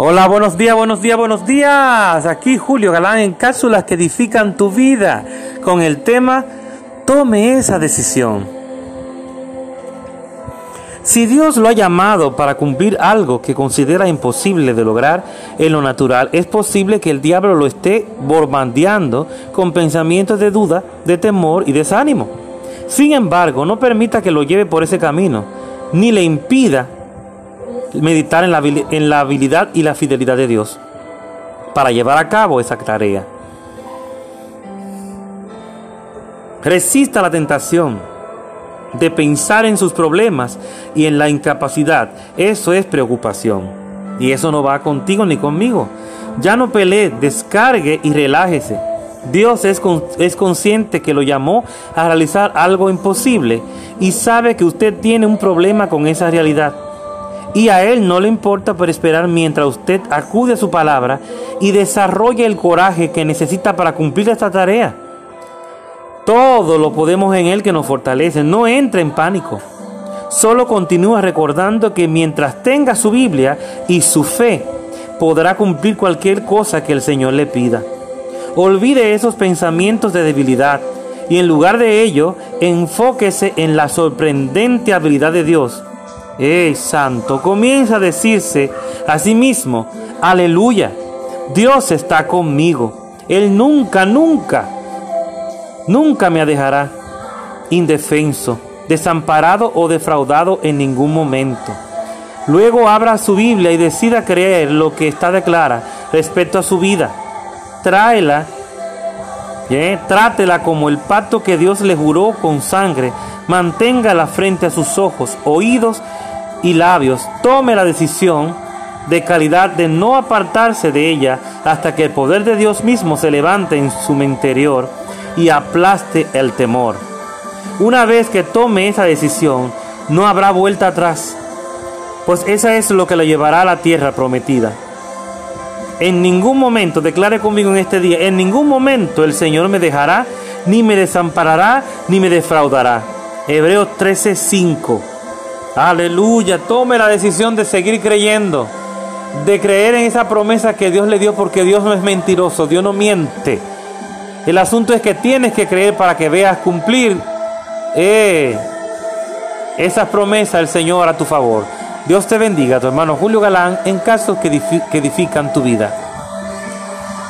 Hola, buenos días, buenos días, buenos días. Aquí Julio Galán en cápsulas que edifican tu vida con el tema Tome esa decisión. Si Dios lo ha llamado para cumplir algo que considera imposible de lograr en lo natural, es posible que el diablo lo esté bombardeando con pensamientos de duda, de temor y desánimo. Sin embargo, no permita que lo lleve por ese camino, ni le impida meditar en la, en la habilidad y la fidelidad de Dios para llevar a cabo esa tarea. Resista la tentación de pensar en sus problemas y en la incapacidad. Eso es preocupación. Y eso no va contigo ni conmigo. Ya no pelee, descargue y relájese. Dios es, es, consciente que lo llamó a realizar algo imposible y sabe que usted tiene un problema con esa realidad y a Él no le importa por esperar mientras usted acude a su palabra y desarrolle el coraje que necesita para cumplir esta tarea. Todo lo podemos en Él que nos fortalece. No entre en pánico. Solo continúa recordando que mientras tenga su Biblia y su fe, podrá cumplir cualquier cosa que el Señor le pida. Olvide esos pensamientos de debilidad y en lugar de ello, enfóquese en la sorprendente habilidad de Dios ¡Eh, santo! Comienza a decirse a sí mismo, aleluya, Dios está conmigo. Él nunca, nunca, nunca me dejará indefenso, desamparado o defraudado en ningún momento. Luego abra su Biblia y decida creer lo que está declara respecto a su vida. Tráela, ¿eh? trátela como el pacto que Dios le juró con sangre. Manténgala frente a sus ojos, oídos y labios tome la decisión de calidad de no apartarse de ella hasta que el poder de Dios mismo se levante en su interior y aplaste el temor. Una vez que tome esa decisión, no habrá vuelta atrás, pues esa es lo que la llevará a la tierra prometida. En ningún momento, declare conmigo en este día, en ningún momento el Señor me dejará, ni me desamparará, ni me defraudará. Hebreos 13:5 Aleluya, tome la decisión de seguir creyendo, de creer en esa promesa que Dios le dio porque Dios no es mentiroso, Dios no miente. El asunto es que tienes que creer para que veas cumplir eh, esas promesas del Señor a tu favor. Dios te bendiga, tu hermano Julio Galán, en casos que edifican tu vida.